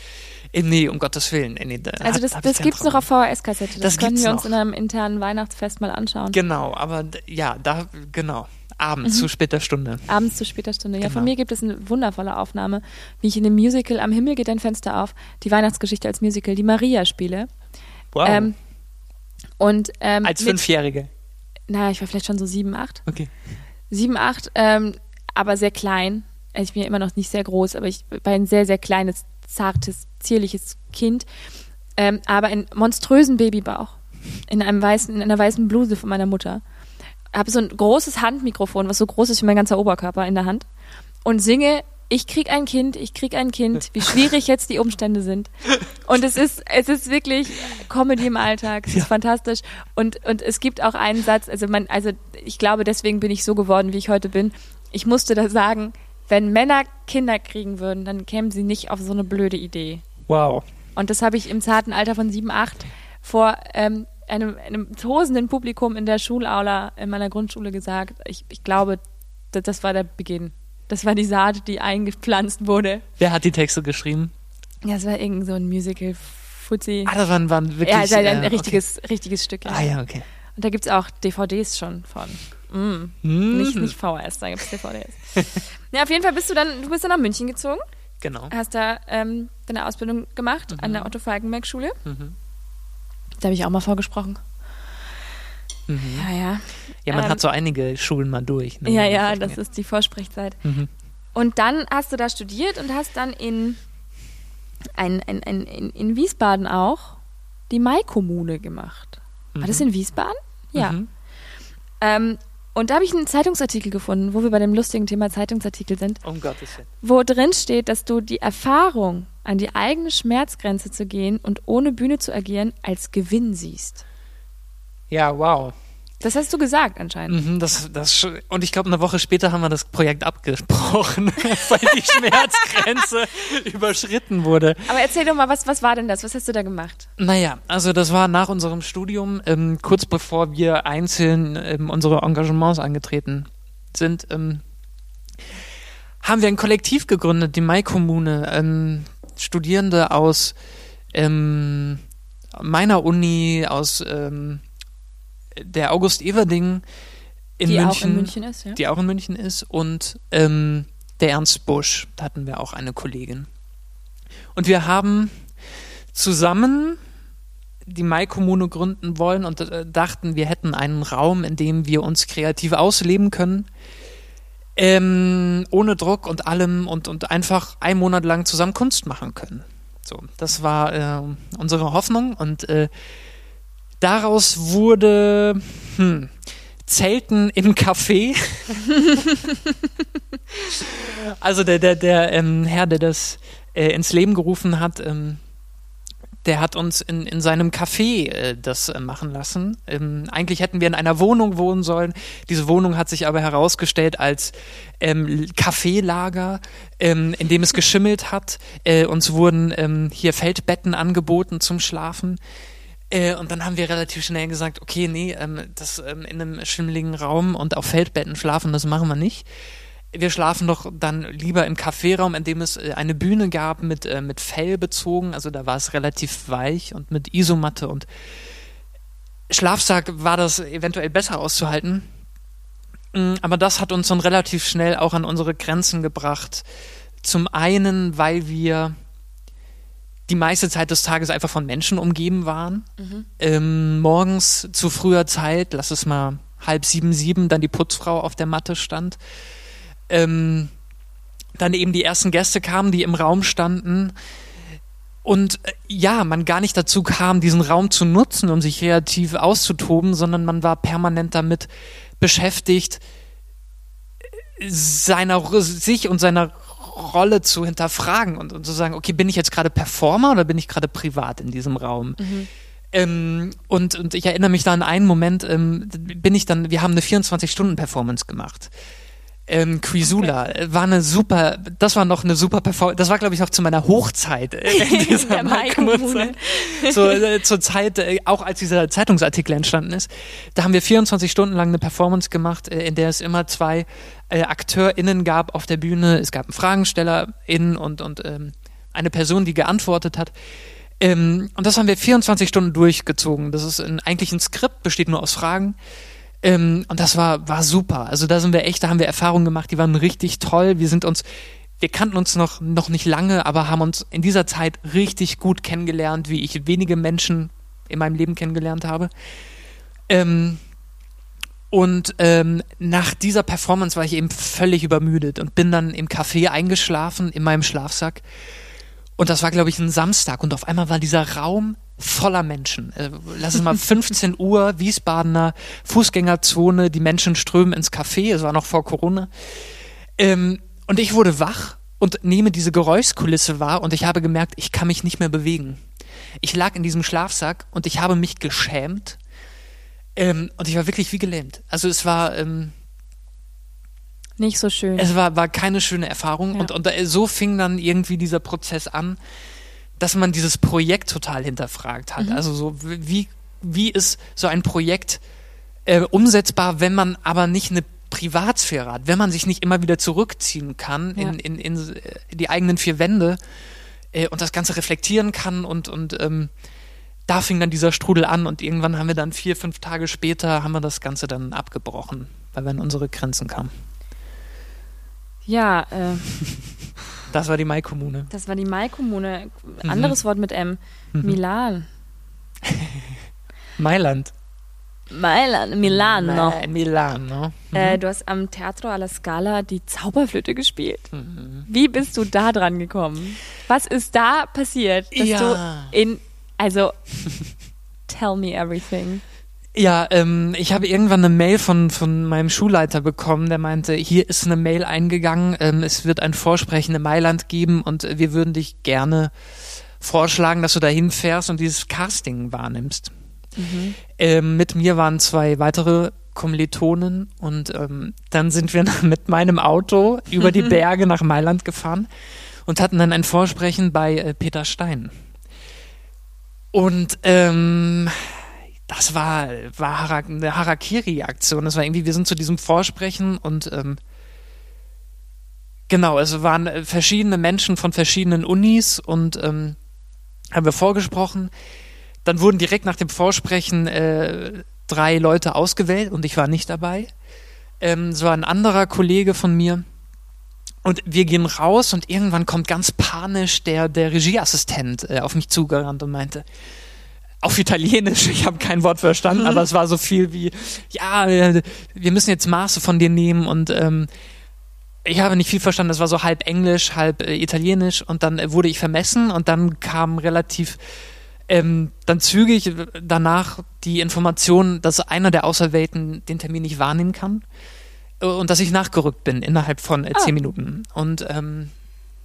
Äh, nee, um Gottes Willen. Äh, nee, da Also das, das gibt's noch auf VHS-Kassette. Das, Das können wir uns noch. in einem internen Weihnachtsfest mal anschauen. Genau, aber ja, da, genau. Abends zu später Stunde. Abends zu später Stunde. Ja, Genau. von mir gibt es eine wundervolle Aufnahme, wie ich in dem Musical Am Himmel geht ein Fenster auf, die Weihnachtsgeschichte als Musical, die Maria spiele. Wow. Ähm, und ähm, Als Fünfjährige. naja, ich war vielleicht schon so sieben, acht. Okay. Sieben, acht, ähm, aber sehr klein. Also Ich bin ja immer noch nicht sehr groß, aber ich war ein sehr, sehr kleines, zartes, zierliches Kind. Ähm, aber einen monströsen Babybauch. In einem weißen, in einer weißen Bluse von meiner Mutter. Habe so ein großes Handmikrofon, was so groß ist wie mein ganzer Oberkörper in der Hand. Und singe, ich krieg ein Kind, ich krieg ein Kind, wie schwierig jetzt die Umstände sind. Und es ist, es ist wirklich Comedy im Alltag. Es ist fantastisch. Und, und es gibt auch einen Satz, also man, also ich glaube, deswegen bin ich so geworden, wie ich heute bin. Ich musste da sagen, wenn Männer Kinder kriegen würden, dann kämen sie nicht auf so eine blöde Idee. Wow. Und das habe ich im zarten Alter von sieben, acht vor ähm, einem, einem tosenden Publikum in der Schulaula in meiner Grundschule gesagt. Ich, ich glaube, das, das war der Beginn. Das war die Saat, die eingepflanzt wurde. Wer hat die Texte geschrieben? Ja, es war irgend so ein Musical-Fuzzi. Ah, das waren, waren wirklich. Ja, es halt ein äh, richtiges, richtiges Stück. Okay. Ah ja, okay. Und da gibt es auch DVDs schon von. Mm. Hm. Nicht, nicht VHS, da gibt es DVDs. ja, auf jeden Fall bist du dann, du bist dann nach München gezogen, Genau. hast da ähm, deine Ausbildung gemacht an der Otto-Falkenberg-Schule. Mhm. Da habe ich auch mal vorgesprochen. Mhm. Ja, ja. Ja, man Ähm, hat so einige Schulen mal durch. Ne? Ja, ja, das ist die Vorsprechzeit. Mhm. Und dann hast du da studiert und hast dann in, ein, ein, ein, in, in Wiesbaden auch die Mai-Kommune gemacht. War das in Wiesbaden? Ja. Mhm. Ähm, und da habe ich einen Zeitungsartikel gefunden, wo wir bei dem lustigen Thema Zeitungsartikel sind, Um Gottes Willen. wo drin steht, dass du die Erfahrung, an die eigene Schmerzgrenze zu gehen und ohne Bühne zu agieren, als Gewinn siehst. Ja, wow. Das hast du gesagt anscheinend. Mhm, das, das, und ich glaube, eine Woche später haben wir das Projekt abgesprochen, weil die Schmerzgrenze überschritten wurde. Aber erzähl doch mal, was, was war denn das? Was hast du da gemacht? Naja, also das war nach unserem Studium, ähm, kurz bevor wir einzeln ähm, unsere Engagements angetreten sind, ähm, haben wir ein Kollektiv gegründet, die Mai-Kommune. Ähm, Studierende aus ähm, meiner Uni, aus ähm, der August Everding in die München, auch in München ist, ja? die auch in München ist, und ähm, der Ernst Busch, da hatten wir auch eine Kollegin. Und wir haben zusammen die Mai-Kommune gründen wollen und äh, dachten, wir hätten einen Raum, in dem wir uns kreativ ausleben können. Ähm, ohne Druck und allem und, und einfach einen Monat lang zusammen Kunst machen können. So, das war äh, unsere Hoffnung und äh, daraus wurde hm, Zelten im Café. also der, der, der ähm, Herr, der das äh, ins Leben gerufen hat, ähm, der hat uns in, in seinem Café äh, das äh, machen lassen. Ähm, eigentlich hätten wir in einer Wohnung wohnen sollen. Diese Wohnung hat sich aber herausgestellt als ähm, Kaffeelager, ähm, in dem es geschimmelt hat. Äh, uns wurden ähm, hier Feldbetten angeboten zum Schlafen. Äh, und dann haben wir relativ schnell gesagt, okay, nee, ähm, das ähm, in einem schimmeligen Raum und auf Feldbetten schlafen, das machen wir nicht wir schlafen doch dann lieber im Kaffeeraum, in dem es äh, eine Bühne gab mit, äh, mit Fell bezogen. Also da war es relativ weich und mit Isomatte und Schlafsack war das eventuell besser auszuhalten. Mm, aber das hat uns dann relativ schnell auch an unsere Grenzen gebracht. Zum einen, weil wir die meiste Zeit des Tages einfach von Menschen umgeben waren. Mhm. Ähm, morgens zu früher Zeit, lass es mal halb sieben, sieben, dann die Putzfrau auf der Matte stand ähm, dann eben die ersten Gäste kamen, die im Raum standen. Und äh, ja, man gar nicht dazu kam, diesen Raum zu nutzen, um sich kreativ auszutoben, sondern man war permanent damit beschäftigt, seiner, sich und seiner Rolle zu hinterfragen und, und zu sagen, okay, bin ich jetzt gerade Performer oder bin ich gerade privat in diesem Raum? Mhm. Ähm, und, und ich erinnere mich da an einen Moment, ähm, bin ich dann, wir haben eine 24-Stunden-Performance gemacht ähm, Quisula okay. war eine super, das war noch eine super Performance, das war glaube ich noch zu meiner Hochzeit äh, in dieser Kommune. So, äh, zur Zeit, äh, auch als dieser Zeitungsartikel entstanden ist, da haben wir 24 Stunden lang eine Performance gemacht, äh, in der es immer zwei äh, AkteurInnen gab auf der Bühne, es gab einen FragenstellerInnen und, und ähm, eine Person, die geantwortet hat. Ähm, und das haben wir 24 Stunden durchgezogen. Das ist ein, eigentlich ein Skript, besteht nur aus Fragen. Ähm, und das war, war super. Also da sind wir echt, da haben wir Erfahrungen gemacht, die waren richtig toll. Wir sind uns, wir kannten uns noch, noch nicht lange, aber haben uns in dieser Zeit richtig gut kennengelernt, wie ich wenige Menschen in meinem Leben kennengelernt habe. Ähm, und ähm, nach dieser Performance war ich eben völlig übermüdet und bin dann im Café eingeschlafen in meinem Schlafsack. Und das war, glaube ich, ein Samstag. Und auf einmal war dieser Raum voller Menschen. Äh, lass es mal 15 Uhr, Wiesbadener Fußgängerzone, die Menschen strömen ins Café, es war noch vor Corona. Ähm, und ich wurde wach und nehme diese Geräuschkulisse wahr und ich habe gemerkt, ich kann mich nicht mehr bewegen. Ich lag in diesem Schlafsack und ich habe mich geschämt ähm, und ich war wirklich wie gelähmt. Also es war ähm, nicht so schön. Es war, war keine schöne Erfahrung ja. und, und so fing dann irgendwie dieser Prozess an, dass man dieses Projekt total hinterfragt hat. Mhm. Also so, wie, wie ist so ein Projekt äh, umsetzbar, wenn man aber nicht eine Privatsphäre hat, wenn man sich nicht immer wieder zurückziehen kann ja. in, in, in, in, die eigenen vier Wände äh, und das Ganze reflektieren kann und, und ähm, da fing dann dieser Strudel an und irgendwann haben wir dann vier, fünf Tage später haben wir das Ganze dann abgebrochen, weil wir an unsere Grenzen kamen. Ja, äh, Das war die Mai-Kommune. Das war die Mai-Kommune. Mhm. Anderes mhm. Wort mit M. Mhm. Milan. Mailand. Mailand, Milano. Ma Milano. Mhm. Äh, du hast am Teatro alla Scala die Zauberflöte gespielt. Mhm. Wie bist du da dran gekommen? Was ist da passiert, dass ja. du in, also, tell me everything. Ja, ähm, ich habe irgendwann eine Mail von, von meinem Schulleiter bekommen, der meinte, hier ist eine Mail eingegangen, ähm, es wird ein Vorsprechen in Mailand geben und wir würden dich gerne vorschlagen, dass du da hinfährst und dieses Casting wahrnimmst. Mhm. Ähm, mit mir waren zwei weitere Kommilitonen und ähm, dann sind wir mit meinem Auto über die Berge nach Mailand gefahren und hatten dann ein Vorsprechen bei äh, Peter Stein. Und ähm, das war, war eine Harakiri-Aktion. Das war irgendwie, wir sind zu diesem Vorsprechen und ähm, genau, es waren verschiedene Menschen von verschiedenen Unis und ähm, haben wir vorgesprochen. Dann wurden direkt nach dem Vorsprechen äh, drei Leute ausgewählt und ich war nicht dabei. Ähm, es war ein anderer Kollege von mir. Und wir gehen raus und irgendwann kommt ganz panisch der, der Regieassistent äh, auf mich zugerannt und meinte, auf Italienisch, ich habe kein Wort verstanden, mhm. aber es war so viel wie, ja, wir müssen jetzt Maße von dir nehmen und ähm, ich habe nicht viel verstanden, das war so halb Englisch, halb äh, Italienisch und dann äh, wurde ich vermessen und dann kam relativ ähm, dann zügig danach die Information, dass einer der Auserwählten den Termin nicht wahrnehmen kann äh, und dass ich nachgerückt bin innerhalb von äh, zehn oh. Minuten. Und ähm,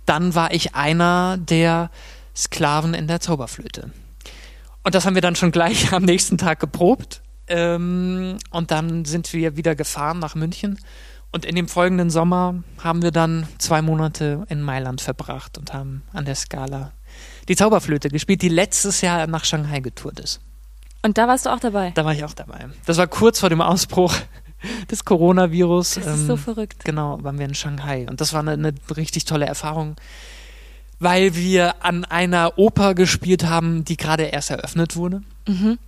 dann war ich einer der Sklaven in der Zauberflöte. Und das haben wir dann schon gleich am nächsten Tag geprobt. Ähm, und dann sind wir wieder gefahren nach München. Und in dem folgenden Sommer haben wir dann zwei Monate in Mailand verbracht und haben an der Skala die Zauberflöte gespielt, die letztes Jahr nach Shanghai getourt ist. Und da warst du auch dabei? Da war ich auch dabei. Das war kurz vor dem Ausbruch des Coronavirus. Das ist so verrückt. Genau, waren wir in Shanghai. Und das war eine, eine richtig tolle Erfahrung, weil wir an einer Oper gespielt haben, die gerade erst eröffnet wurde. Mhm.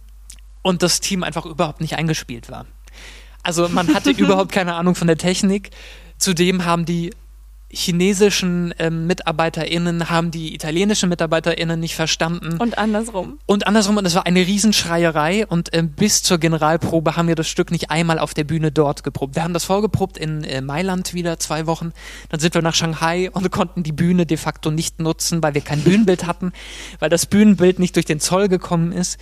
Und das Team einfach überhaupt nicht eingespielt war. Also man hatte überhaupt keine Ahnung von der Technik. Zudem haben die chinesischen ähm, MitarbeiterInnen haben die italienischen MitarbeiterInnen nicht verstanden. Und andersrum. Und andersrum, und es war eine Riesenschreierei. Und ähm, bis zur Generalprobe haben wir das Stück nicht einmal auf der Bühne dort geprobt. Wir haben das vorgeprobt in äh, Mailand wieder zwei Wochen. Dann sind wir nach Shanghai und konnten die Bühne de facto nicht nutzen, weil wir kein Bühnenbild hatten, weil das Bühnenbild nicht durch den Zoll gekommen ist.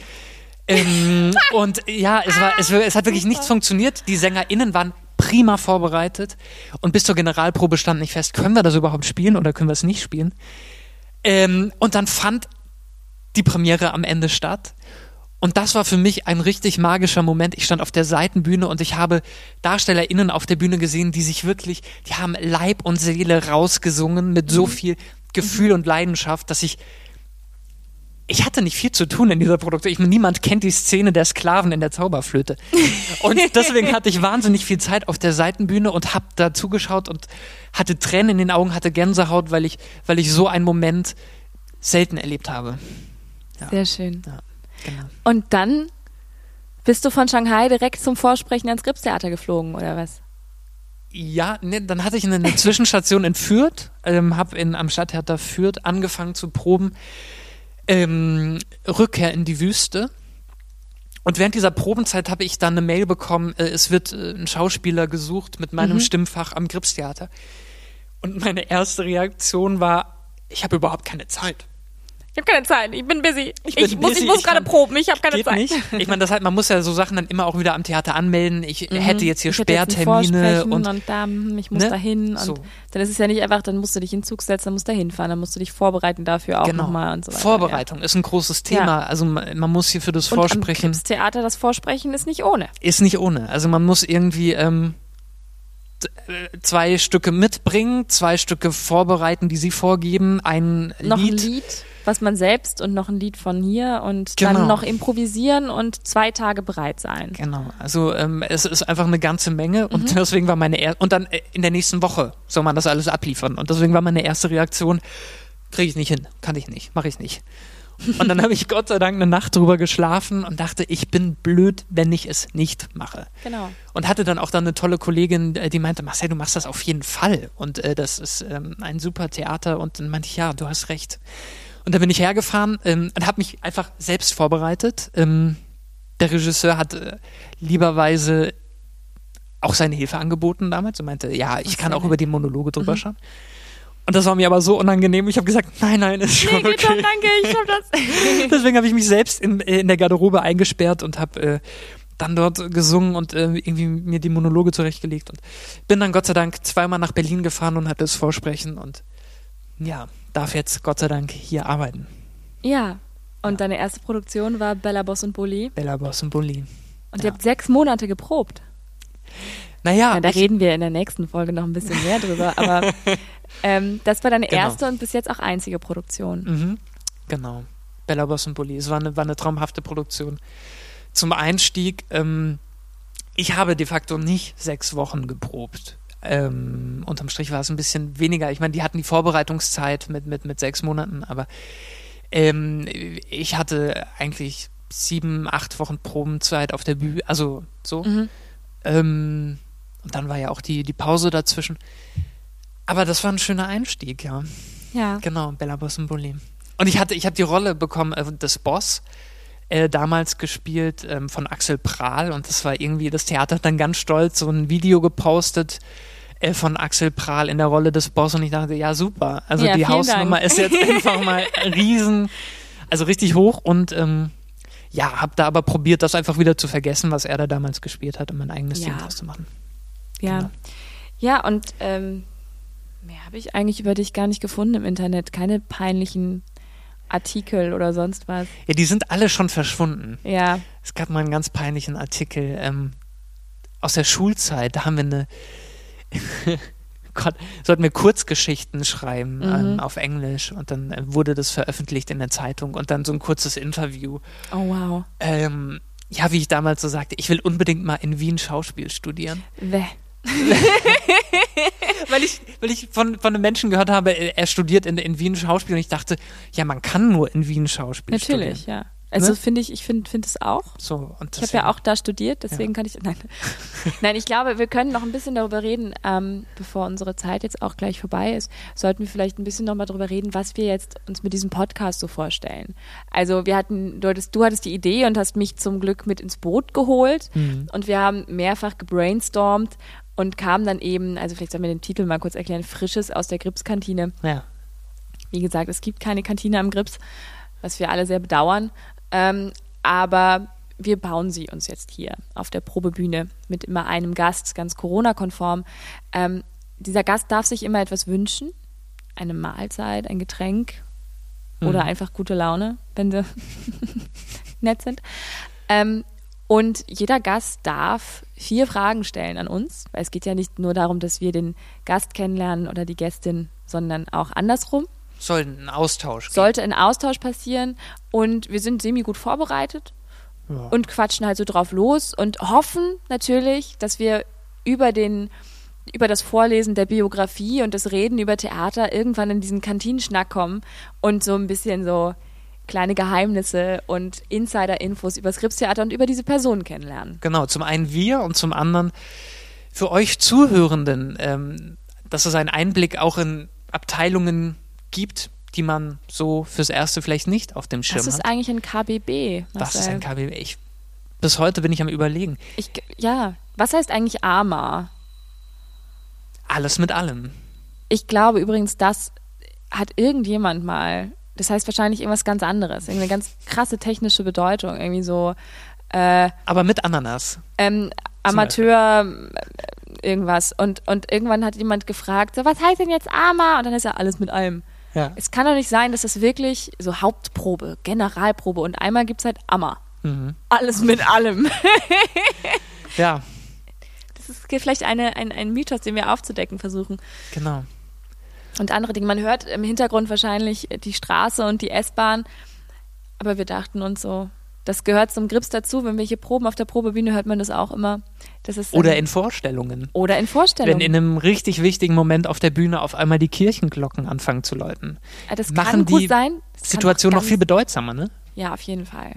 Ähm, und ja, es, war, es, es hat wirklich nichts funktioniert. Die SängerInnen waren prima vorbereitet und bis zur Generalprobe stand nicht fest, können wir das überhaupt spielen oder können wir es nicht spielen. Ähm, und dann fand die Premiere am Ende statt. Und das war für mich ein richtig magischer Moment. Ich stand auf der Seitenbühne und ich habe DarstellerInnen auf der Bühne gesehen, die sich wirklich, die haben Leib und Seele rausgesungen mit so viel Gefühl und Leidenschaft, dass ich ich hatte nicht viel zu tun in dieser Produktion. Ich niemand kennt die Szene der Sklaven in der Zauberflöte. Und deswegen hatte ich wahnsinnig viel Zeit auf der Seitenbühne und habe da zugeschaut und hatte Tränen in den Augen, hatte Gänsehaut, weil ich, weil ich so einen Moment selten erlebt habe. Ja. Sehr schön. Ja, genau. Und dann bist du von Shanghai direkt zum Vorsprechen ans Gripstheater geflogen, oder was? Ja, ne, dann hatte ich eine, eine Zwischenstation in Fürth, ähm, habe in am Stadttheater Fürth angefangen zu proben ähm, Rückkehr in die Wüste. Und während dieser Probenzeit habe ich dann eine Mail bekommen, äh, es wird äh, ein Schauspieler gesucht mit meinem Mhm. Stimmfach am Gripstheater. Und meine erste Reaktion war, ich habe überhaupt keine Zeit. Ich habe keine Zeit, ich bin busy. Ich, bin muss, busy, ich muss ich gerade kann- proben, ich habe keine Geht Zeit. nicht. Ich meine, das halt, man muss ja so Sachen dann immer auch wieder am Theater anmelden. Ich hätte jetzt hier Mhm. Ich jetzt Sperrtermine Vorsprechen und und da, hm, ich muss Ne? da hin. Und So. dann ist es ja nicht einfach, dann musst du dich in den Zug setzen, dann musst du da hinfahren, dann musst du dich vorbereiten dafür auch genau. nochmal und so weiter. Vorbereitung ist ein großes Thema. Ja. Also man, man muss hier für das Ja. Und Vorsprechen Theater das Vorsprechen ist nicht ohne. ist nicht ohne. Also man muss irgendwie ähm, äh, zwei Stücke mitbringen, zwei Stücke vorbereiten, die sie vorgeben, ein Noch Lied. ein Lied, was man selbst und noch ein Lied von hier und Genau. dann noch improvisieren und zwei Tage bereit sein. Genau, also ähm, es ist einfach eine ganze Menge Mhm. und deswegen war meine er und dann äh, in der nächsten Woche soll man das alles abliefern und deswegen war meine erste Reaktion, kriege ich nicht hin, kann ich nicht, mache ich nicht. Und dann habe ich Gott sei Dank eine Nacht drüber geschlafen und dachte, ich bin blöd, wenn ich es nicht mache. Genau. Und hatte dann auch dann eine tolle Kollegin, äh, die meinte, Marcel, du machst das auf jeden Fall. Und äh, das ist ähm, ein super Theater. Und dann meinte ich, ja, du hast recht. Und dann bin ich hergefahren ähm, und habe mich einfach selbst vorbereitet. Ähm, der Regisseur hat äh, lieberweise auch seine Hilfe angeboten damals und meinte, ja, ich kann auch über die Monologe drüber schauen. Und das war mir aber so unangenehm. Ich habe gesagt, nein, nein, ist schon Nee, geht schon, okay. danke, ich hab das. Deswegen habe ich mich selbst in, äh, in der Garderobe eingesperrt und habe äh, dann dort gesungen und äh, irgendwie mir die Monologe zurechtgelegt und bin dann Gott sei Dank zweimal nach Berlin gefahren und hatte das Vorsprechen und ja, darf jetzt Gott sei Dank hier arbeiten. Ja. Und deine erste Produktion war Bella Boss und Bulli. Bella Boss und Bolin. Und Ja. ihr habt sechs Monate geprobt. Naja, Ja, da reden wir in der nächsten Folge noch ein bisschen mehr drüber. Aber ähm, das war deine Genau. erste und bis jetzt auch einzige Produktion. Mhm, genau. Bella Boss und Bulli. Es war eine, war eine traumhafte Produktion. Zum Einstieg, ähm, ich habe de facto nicht sechs Wochen geprobt. Ähm, unterm Strich war es ein bisschen weniger. Ich meine, die hatten die Vorbereitungszeit mit, mit, mit sechs Monaten, aber ähm, ich hatte eigentlich sieben, acht Wochen Probenzeit auf der Bühne, also so. Mhm. Ähm, und dann war ja auch die, die Pause dazwischen. Aber das war ein schöner Einstieg, ja. Ja. Genau, Bella Boss und Bulli. Und ich hatte, ich habe die Rolle bekommen äh, des Boss, äh, damals gespielt ähm, von Axel Prahl und das war irgendwie, das Theater hat dann ganz stolz so ein Video gepostet äh, von Axel Prahl in der Rolle des Boss und ich dachte, ja super, also Ja, die Hausnummer Dank. ist jetzt einfach mal riesen, also richtig hoch und ähm, ja, habe da aber probiert, das einfach wieder zu vergessen, was er da damals gespielt hat, um mein eigenes Ja. Ding draus zu machen. Ja. Genau. Ja, und ähm, mehr habe ich eigentlich über dich gar nicht gefunden im Internet. Keine peinlichen Artikel oder sonst was. Ja, die sind alle schon verschwunden. Ja. Es gab mal einen ganz peinlichen Artikel ähm, aus der Schulzeit. Da haben wir eine. Gott, sollten wir Kurzgeschichten schreiben Mhm. ähm, auf Englisch und dann äh, wurde das veröffentlicht in der Zeitung und dann so ein kurzes Interview. Oh wow. Ähm, ja, wie ich damals so sagte, ich will unbedingt mal in Wien Schauspiel studieren. Wäh. Weil ich, weil ich von, von einem Menschen gehört habe, er er studiert in, in Wien Schauspiel und ich dachte, ja, man kann nur in Wien Schauspiel Natürlich, studieren. ja. Also Ne? finde ich, ich finde finde es auch. So, und Ich habe ja auch da studiert, deswegen kann ich. Nein. nein, ich glaube, wir können noch ein bisschen darüber reden, ähm, bevor unsere Zeit jetzt auch gleich vorbei ist. Sollten wir vielleicht ein bisschen noch mal darüber reden, was wir jetzt uns mit diesem Podcast so vorstellen. Also wir hatten, du hattest, du hattest die Idee und hast mich zum Glück mit ins Boot geholt und wir haben mehrfach gebrainstormt und kamen dann eben, also vielleicht sollen wir den Titel mal kurz erklären, Frisches aus der Gripskantine. Ja. Wie gesagt, es gibt keine Kantine am Grips, was wir alle sehr bedauern. Ähm, aber wir bauen sie uns jetzt hier auf der Probebühne mit immer einem Gast, ganz Corona-konform. Ähm, dieser Gast darf sich immer etwas wünschen. Eine Mahlzeit, ein Getränk oder einfach gute Laune, wenn sie nett sind. Ähm, und jeder Gast darf vier Fragen stellen an uns, weil es geht ja nicht nur darum, dass wir den Gast kennenlernen oder die Gästin, sondern auch andersrum Soll ein Austausch geben. sollte ein Austausch passieren und wir sind semi gut vorbereitet Ja. und quatschen halt so drauf los und hoffen natürlich, dass wir über den über das Vorlesen der Biografie und das Reden über Theater irgendwann in diesen Kantinenschnack kommen und so ein bisschen so kleine Geheimnisse und Insider-Infos über das Gripstheater und über diese Person kennenlernen. Genau, zum einen wir und zum anderen für euch Zuhörenden, ähm, dass es einen Einblick auch in Abteilungen gibt, die man so fürs Erste vielleicht nicht auf dem Schirm Was ist hat. eigentlich ein KBB? Was ist ein KBB? Ich, bis heute bin ich am überlegen. Ich, ja, was heißt eigentlich AMA? Alles mit allem. Ich glaube übrigens, das hat irgendjemand mal, das heißt wahrscheinlich irgendwas ganz anderes, irgendeine ganz krasse technische Bedeutung, irgendwie so äh, Aber mit Ananas. ähm, Amateur äh, irgendwas. Und, und irgendwann hat jemand gefragt, so, was heißt denn jetzt AMA? Und dann ist ja alles mit allem. Ja. Es kann doch nicht sein, dass das wirklich so Hauptprobe, Generalprobe und einmal gibt es halt AMA. Mhm. Alles mit allem. Ja, Das ist vielleicht eine, ein, ein Mythos, den wir aufzudecken versuchen. genau. Und andere Dinge. Man hört im Hintergrund wahrscheinlich die Straße und die S-Bahn, aber wir dachten uns so, das gehört zum Grips dazu. Wenn wir hier proben auf der Probebühne, hört man das auch immer. Das ist Oder ähm, in Vorstellungen. oder in Wenn Vorstellungen. in einem richtig wichtigen Moment auf der Bühne auf einmal die Kirchenglocken anfangen zu läuten. Ah, das machen kann gut die sein. Das Situation noch viel bedeutsamer, ne? Ja, auf jeden Fall.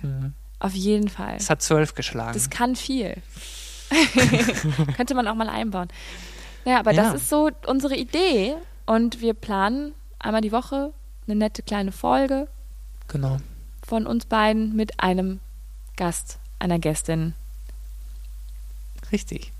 Auf jeden Fall. Es hat zwölf geschlagen. Das kann viel. Könnte man auch mal einbauen. Ja, aber Ja. das ist so unsere Idee. Und wir planen einmal die Woche eine nette kleine Folge genau. von uns beiden mit einem Gast, einer Gästin. Richtig.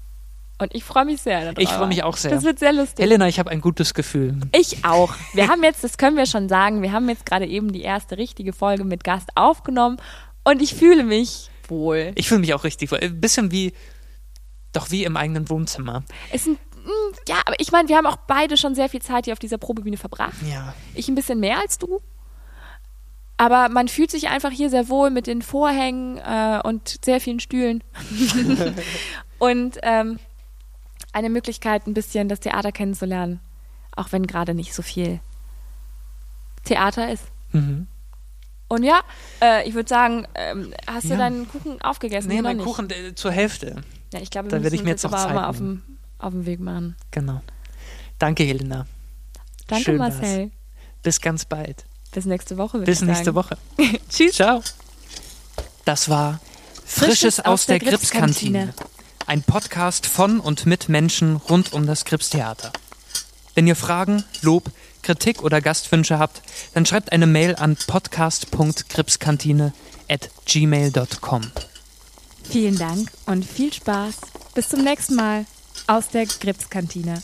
Und ich freue mich sehr. Darüber. Ich freue mich auch sehr. Das wird sehr lustig. Helena, ich habe ein gutes Gefühl. Ich auch. Wir haben jetzt, das können wir schon sagen, wir haben jetzt gerade eben die erste richtige Folge mit Gast aufgenommen und ich fühle mich wohl. Ich fühle mich auch richtig wohl. Ein bisschen wie, doch wie im eigenen Wohnzimmer. Es sind, mm, ja, aber ich meine, wir haben auch beide schon sehr viel Zeit hier auf dieser Probebühne verbracht. Ja. Ich ein bisschen mehr als du. Aber man fühlt sich einfach hier sehr wohl mit den Vorhängen äh, und sehr vielen Stühlen. und ähm, eine Möglichkeit, ein bisschen das Theater kennenzulernen. Auch wenn gerade nicht so viel Theater ist. Mhm. Und ja, äh, ich würde sagen, ähm, hast du Ja. deinen Kuchen aufgegessen? Nee, mein. Kuchen äh, zur Hälfte. Ja, ich glaube, Da werde ich mir jetzt jetzt noch Zeit mal auf dem, auf dem Weg machen. Genau. Danke, Helena. Danke, Schön war's. Marcel. Bis ganz bald. Bis nächste Woche. Bis nächste. Woche. Tschüss. Ciao. Das war Frisches aus der Gripskantine. Ein Podcast von und mit Menschen rund um das Gripstheater. Wenn ihr Fragen, Lob, Kritik oder Gastwünsche habt, dann schreibt eine Mail an podcast.gripskantine at gmail.com. Vielen Dank und viel Spaß. Bis zum nächsten Mal aus der Gripskantine.